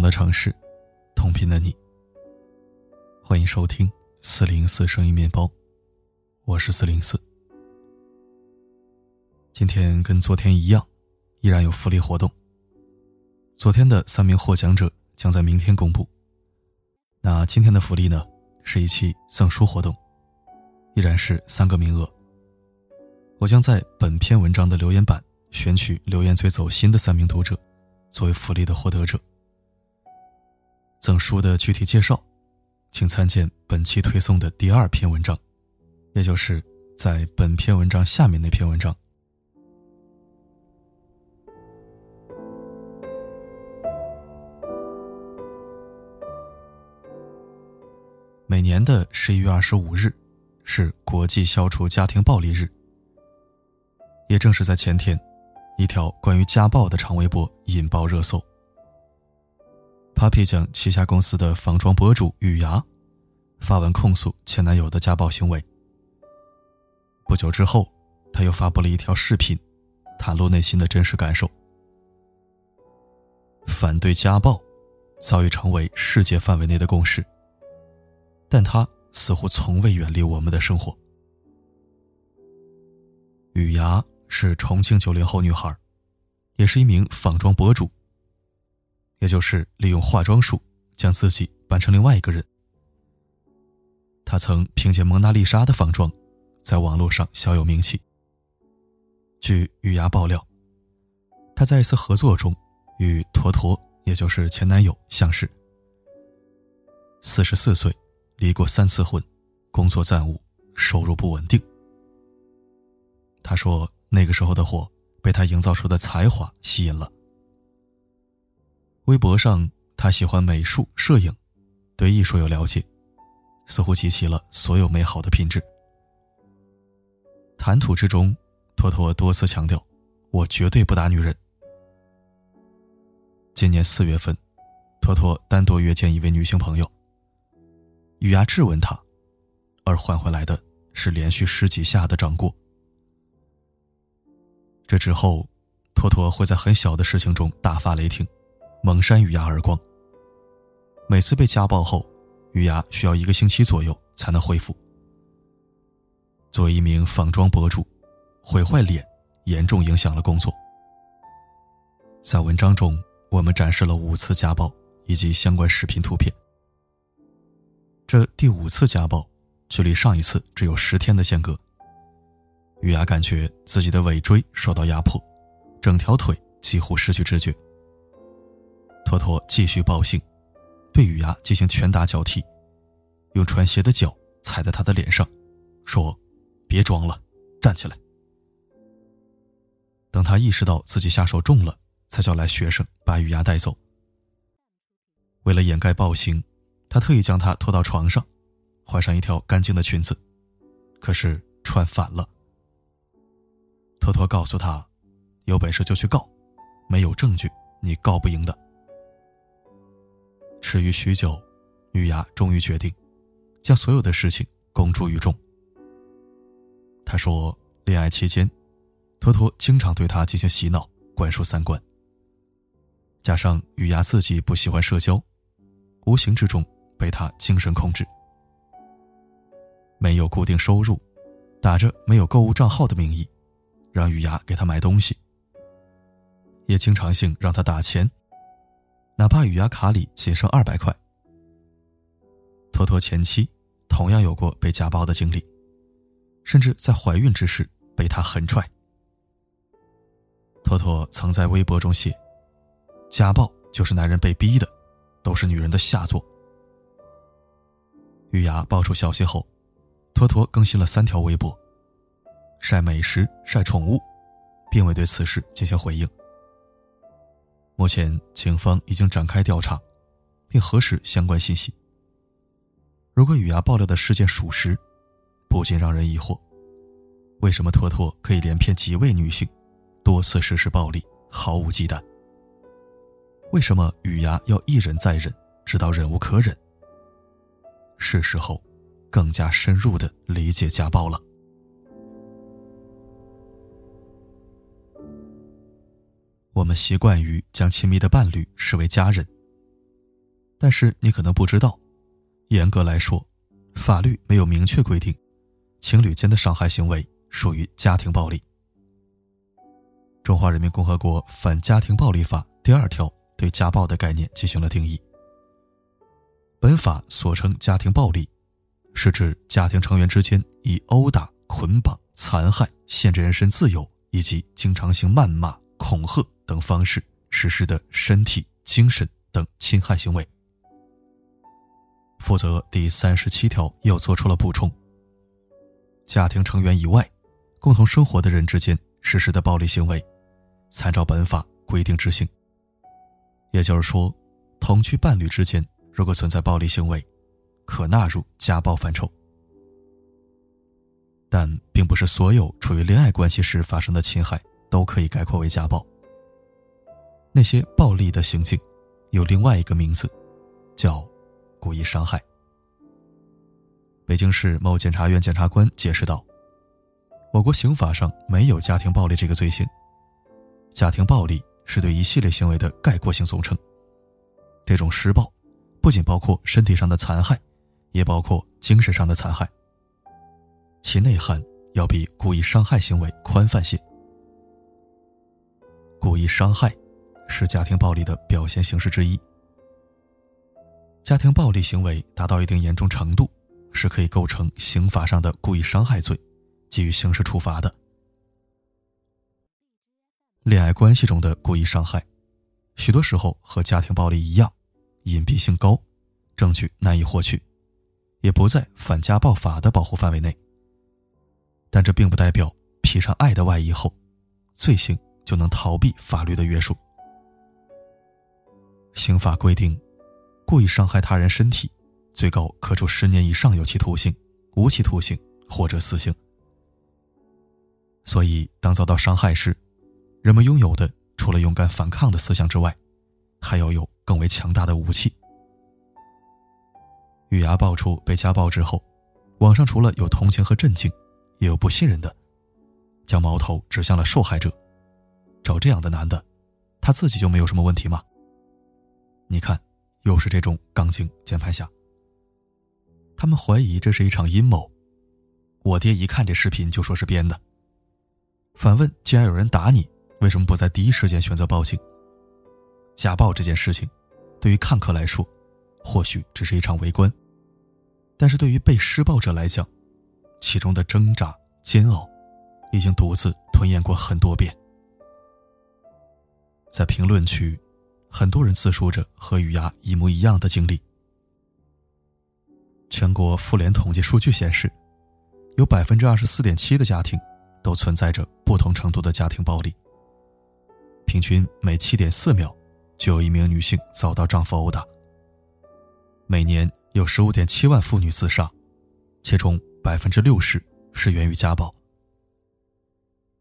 的城市，同频的你。欢迎收听四零四声音面包，我是四零四。今天跟昨天一样，依然有福利活动。昨天的三名获奖者将在明天公布。那今天的福利呢，是一期赠书活动，依然是三个名额。我将在本篇文章的留言板选取留言最走心的三名读者。作为福利的获得者，赠书的具体介绍，请参见本期推送的第二篇文章，也就是在本篇文章下面那篇文章。每年的十一月二十五日是国际消除家庭暴力日，也正是在前天。一条关于家暴的长微博引爆热搜。Papi 酱旗下公司的仿妆博主雨芽发文控诉前男友的家暴行为。不久之后，他又发布了一条视频，袒露内心的真实感受。反对家暴早已成为世界范围内的共识，但他似乎从未远离我们的生活。雨芽。是重庆九零后女孩，也是一名仿妆博主。也就是利用化妆术将自己扮成另外一个人。他曾凭借蒙娜丽莎的仿妆，在网络上小有名气。据雨芽爆料，他在一次合作中与坨坨，也就是前男友相识。四十四岁，离过三次婚，工作暂无，收入不稳定。他说。那个时候的我，被他营造出的才华吸引了。微博上，他喜欢美术、摄影，对艺术有了解，似乎集齐了所有美好的品质。谈吐之中，托托多次强调：“我绝对不打女人。”今年四月份，托托单独约见一位女性朋友，雨芽质问他，而换回来的是连续十几下的掌掴。这之后，托托会在很小的事情中大发雷霆，猛扇雨芽耳光。每次被家暴后，雨芽需要一个星期左右才能恢复。作为一名仿妆博主，毁坏脸严重影响了工作。在文章中，我们展示了五次家暴以及相关视频图片。这第五次家暴，距离上一次只有十天的间隔。雨芽感觉自己的尾椎受到压迫，整条腿几乎失去知觉。托托继续暴行，对雨芽进行拳打脚踢，用穿鞋的脚踩在他的脸上，说：“别装了，站起来。”等他意识到自己下手重了，才叫来学生把雨芽带走。为了掩盖暴行，他特意将她拖到床上，换上一条干净的裙子，可是穿反了。托托告诉他：“有本事就去告，没有证据你告不赢的。”至于许久，雨芽终于决定将所有的事情公诸于众。他说：“恋爱期间，托托经常对他进行洗脑、灌输三观。加上雨芽自己不喜欢社交，无形之中被他精神控制。没有固定收入，打着没有购物账号的名义。”让雨芽给他买东西，也经常性让他打钱，哪怕雨芽卡里仅剩二百块。托托前妻同样有过被家暴的经历，甚至在怀孕之时被他狠踹。托托曾在微博中写：“家暴就是男人被逼的，都是女人的下作。”雨芽爆出消息后，托托更新了三条微博。晒美食、晒宠物，并未对此事进行回应。目前，警方已经展开调查，并核实相关信息。如果雨芽爆料的事件属实，不禁让人疑惑：为什么托托可以连骗几位女性，多次实施暴力，毫无忌惮？为什么雨芽要一忍再忍，直到忍无可忍？是时候，更加深入的理解家暴了。我们习惯于将亲密的伴侣视为家人，但是你可能不知道，严格来说，法律没有明确规定，情侣间的伤害行为属于家庭暴力。《中华人民共和国反家庭暴力法》第二条对家暴的概念进行了定义。本法所称家庭暴力，是指家庭成员之间以殴打、捆绑、残害、限制人身自由以及经常性谩骂、恐吓等方式实施的身体、精神等侵害行为。负责，第三十七条又做出了补充：家庭成员以外，共同生活的人之间实施的暴力行为，参照本法规定执行。也就是说，同居伴侣之间如果存在暴力行为，可纳入家暴范畴。但并不是所有处于恋爱关系时发生的侵害都可以概括为家暴。那些暴力的行径，有另外一个名字，叫。故意伤害。北京市某检察院检察官解释道：“我国刑法上没有家庭暴力这个罪行，家庭暴力是对一系列行为的概括性总称。这种施暴，不仅包括身体上的残害，也包括精神上的残害，其内涵要比故意伤害行为宽泛些。故意伤害是家庭暴力的表现形式之一。”家庭暴力行为达到一定严重程度，是可以构成刑法上的故意伤害罪，给予刑事处罚的。恋爱关系中的故意伤害，许多时候和家庭暴力一样，隐蔽性高，证据难以获取，也不在反家暴法的保护范围内。但这并不代表披上爱的外衣后，罪行就能逃避法律的约束。刑法规定。故意伤害他人身体，最高可处十年以上有期徒刑、无期徒刑或者死刑。所以，当遭到伤害时，人们拥有的除了勇敢反抗的思想之外，还要有更为强大的武器。雨芽爆出被家暴之后，网上除了有同情和震惊，也有不信任的，将矛头指向了受害者。找这样的男的，他自己就没有什么问题吗？你看。又是这种钢琴键盘侠。他们怀疑这是一场阴谋。我爹一看这视频就说是编的。反问：既然有人打你，为什么不在第一时间选择报警？家暴这件事情，对于看客来说，或许只是一场围观，但是对于被施暴者来讲，其中的挣扎、煎熬，已经独自吞咽过很多遍。在评论区。很多人自述着和雨芽一模一样的经历。全国妇联统计数据显示，有百分之二十四点七的家庭都存在着不同程度的家庭暴力。平均每七点四秒就有一名女性遭到丈夫殴打。每年有十五点七万妇女自杀，其中百分之六十是源于家暴。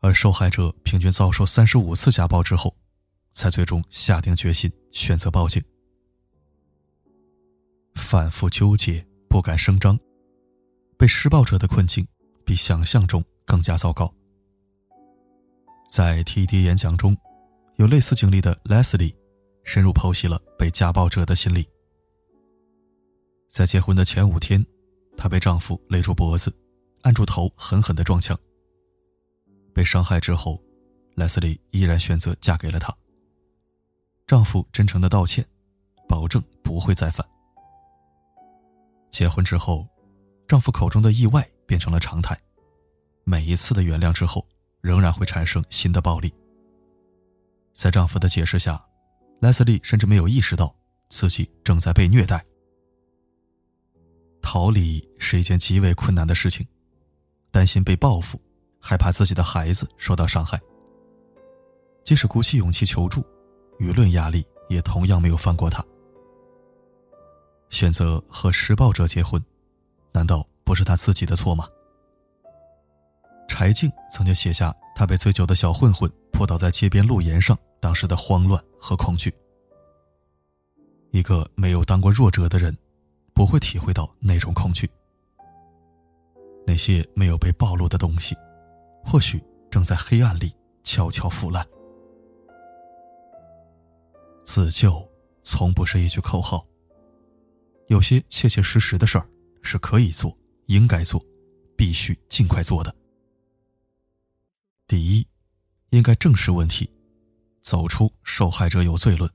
而受害者平均遭受三十五次家暴之后。才最终下定决心选择报警。反复纠结，不敢声张，被施暴者的困境比想象中更加糟糕。在 TD 演讲中，有类似经历的 Leslie 深入剖析了被家暴者的心理。在结婚的前五天，她被丈夫勒住脖子，按住头，狠狠的撞墙。被伤害之后，Leslie 依然选择嫁给了他。丈夫真诚的道歉，保证不会再犯。结婚之后，丈夫口中的意外变成了常态。每一次的原谅之后，仍然会产生新的暴力。在丈夫的解释下，莱斯利甚至没有意识到自己正在被虐待。逃离是一件极为困难的事情，担心被报复，害怕自己的孩子受到伤害。即使鼓起勇气求助。舆论压力也同样没有放过他。选择和施暴者结婚，难道不是他自己的错吗？柴静曾经写下他被醉酒的小混混扑倒在街边路沿上当时的慌乱和恐惧。一个没有当过弱者的人，不会体会到那种恐惧。那些没有被暴露的东西，或许正在黑暗里悄悄腐烂。自救从不是一句口号，有些切切实实的事儿是可以做、应该做、必须尽快做的。第一，应该正视问题，走出受害者有罪论。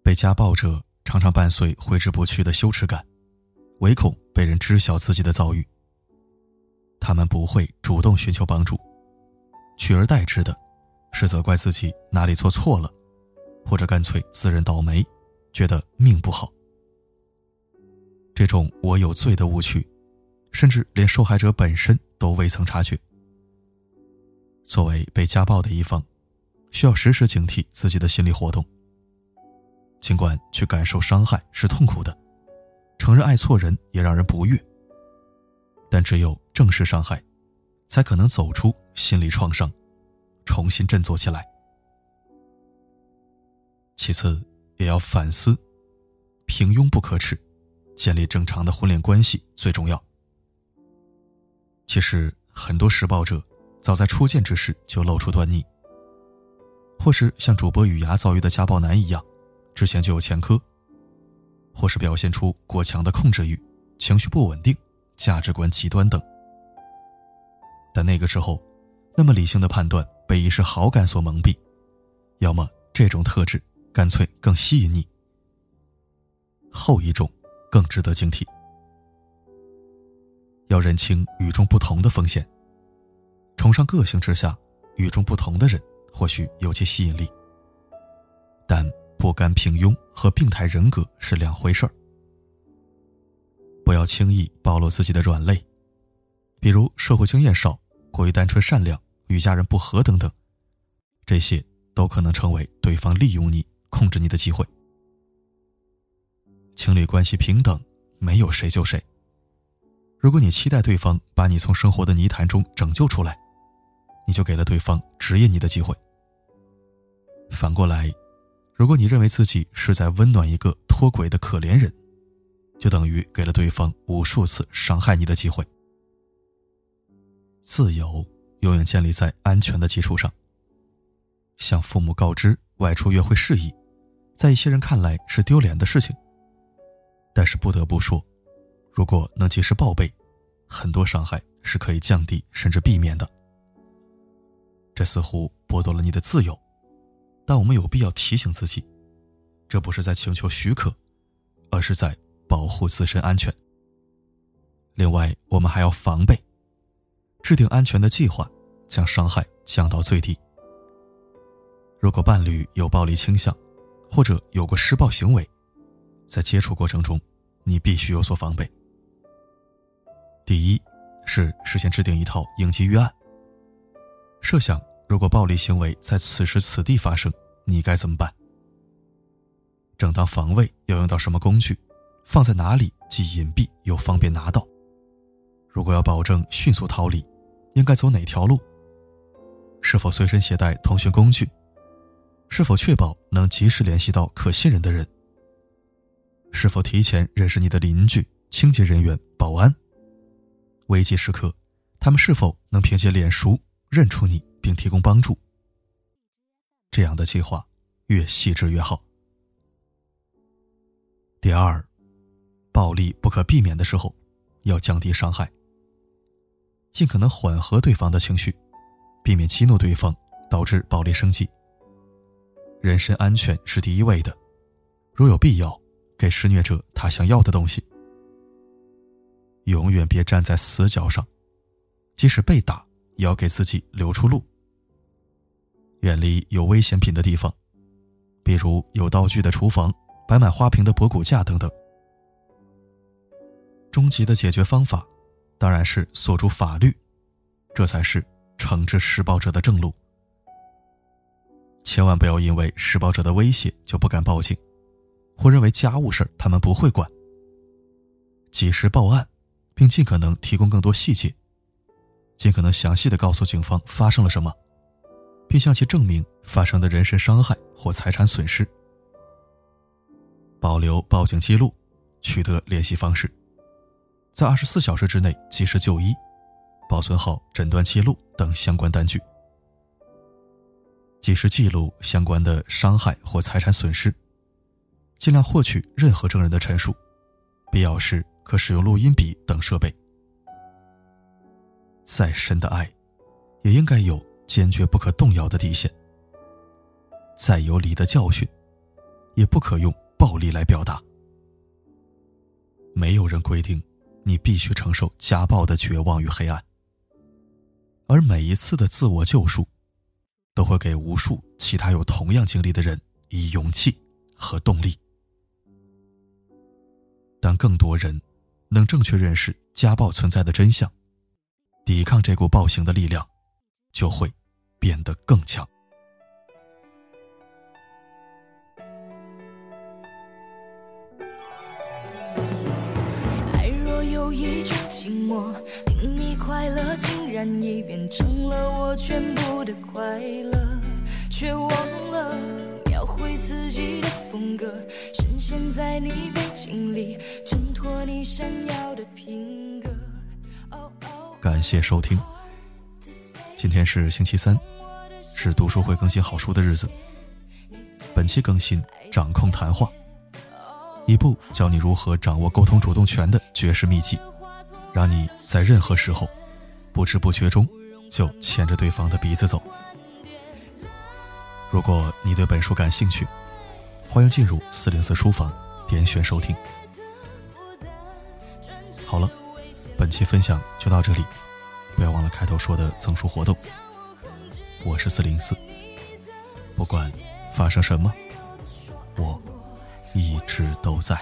被家暴者常常伴随挥之不去的羞耻感，唯恐被人知晓自己的遭遇。他们不会主动寻求帮助，取而代之的，是责怪自己哪里做错了，或者干脆自认倒霉，觉得命不好。这种“我有罪”的误区，甚至连受害者本身都未曾察觉。作为被家暴的一方，需要时时警惕自己的心理活动。尽管去感受伤害是痛苦的，承认爱错人也让人不悦，但只有正视伤害，才可能走出心理创伤，重新振作起来。其次，也要反思，平庸不可耻，建立正常的婚恋关系最重要。其实，很多施暴者早在初见之时就露出端倪，或是像主播雨芽遭遇的家暴男一样。之前就有前科，或是表现出过强的控制欲、情绪不稳定、价值观极端等。但那个时候，那么理性的判断被一时好感所蒙蔽，要么这种特质干脆更吸引你，后一种更值得警惕。要认清与众不同的风险，崇尚个性之下，与众不同的人或许有其吸引力，但。不甘平庸和病态人格是两回事儿。不要轻易暴露自己的软肋，比如社会经验少、过于单纯善良、与家人不和等等，这些都可能成为对方利用你、控制你的机会。情侣关系平等，没有谁救谁。如果你期待对方把你从生活的泥潭中拯救出来，你就给了对方指引你的机会。反过来。如果你认为自己是在温暖一个脱轨的可怜人，就等于给了对方无数次伤害你的机会。自由永远建立在安全的基础上。向父母告知外出约会事宜，在一些人看来是丢脸的事情。但是不得不说，如果能及时报备，很多伤害是可以降低甚至避免的。这似乎剥夺了你的自由。但我们有必要提醒自己，这不是在请求许可，而是在保护自身安全。另外，我们还要防备，制定安全的计划，将伤害降到最低。如果伴侣有暴力倾向，或者有过施暴行为，在接触过程中，你必须有所防备。第一，是事先制定一套应急预案，设想。如果暴力行为在此时此地发生，你该怎么办？正当防卫要用到什么工具？放在哪里既隐蔽又方便拿到？如果要保证迅速逃离，应该走哪条路？是否随身携带通讯工具？是否确保能及时联系到可信任的人？是否提前认识你的邻居、清洁人员、保安？危急时刻，他们是否能凭借脸熟认出你？并提供帮助。这样的计划越细致越好。第二，暴力不可避免的时候，要降低伤害，尽可能缓和对方的情绪，避免激怒对方，导致暴力升级。人身安全是第一位的，如有必要，给施虐者他想要的东西。永远别站在死角上，即使被打，也要给自己留出路。远离有危险品的地方，比如有道具的厨房、摆满花瓶的博古架等等。终极的解决方法，当然是锁住法律，这才是惩治施暴者的正路。千万不要因为施暴者的威胁就不敢报警，或认为家务事他们不会管。及时报案，并尽可能提供更多细节，尽可能详细的告诉警方发生了什么。并向其证明发生的人身伤害或财产损失，保留报警记录，取得联系方式，在二十四小时之内及时就医，保存好诊断记录等相关单据，及时记录相关的伤害或财产损失，尽量获取任何证人的陈述，必要时可使用录音笔等设备。再深的爱，也应该有坚决不可动摇的底线。再有理的教训，也不可用暴力来表达。没有人规定你必须承受家暴的绝望与黑暗，而每一次的自我救赎，都会给无数其他有同样经历的人以勇气和动力。当更多人能正确认识家暴存在的真相，抵抗这股暴行的力量就会变得更强。爱若有一种寂寞，令你快乐，然已变成了我全部的快乐，却忘了描绘自己的风格，深陷在你背景里，衬托你闪耀的品格。感谢收听。今天是星期三，是读书会更新好书的日子。本期更新《掌控谈话》，一部教你如何掌握沟通主动权的绝世秘籍，让你在任何时候不知不觉中就牵着对方的鼻子走。如果你对本书感兴趣，欢迎进入四零四书房点选收听。好了。本期分享就到这里，不要忘了开头说的赠书活动。我是四零四，不管发生什么，我一直都在。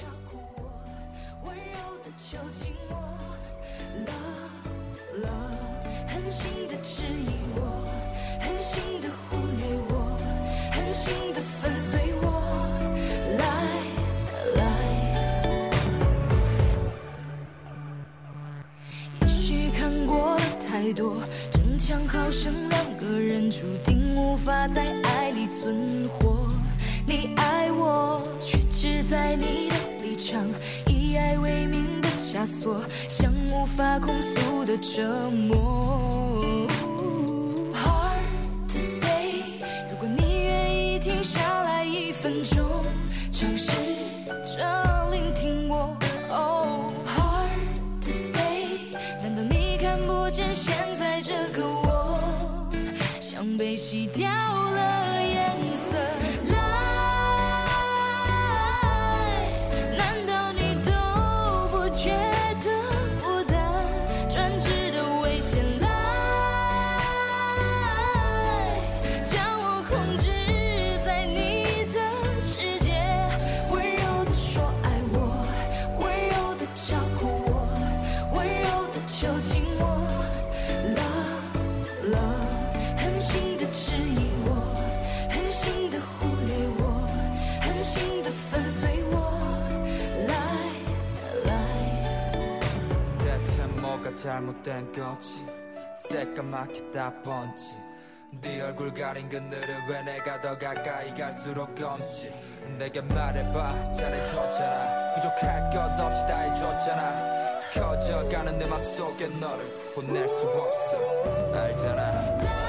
枷锁，像无法控诉的折磨。Hard to say，如果你愿意停下来一分钟，尝试着聆听我。Oh hard to say，难道你看不见现在这个我，像？被洗掉 잘못된 거지 새까맣게 다 번지 네 얼굴 가린 그늘을왜내가 더 가까이 갈수록 검지 내게 말해봐 잘해줬잖아. 부족할 것 없이 다 해줬잖아. 커져가는 내 맘속에 너를보낼수 없어 알잖아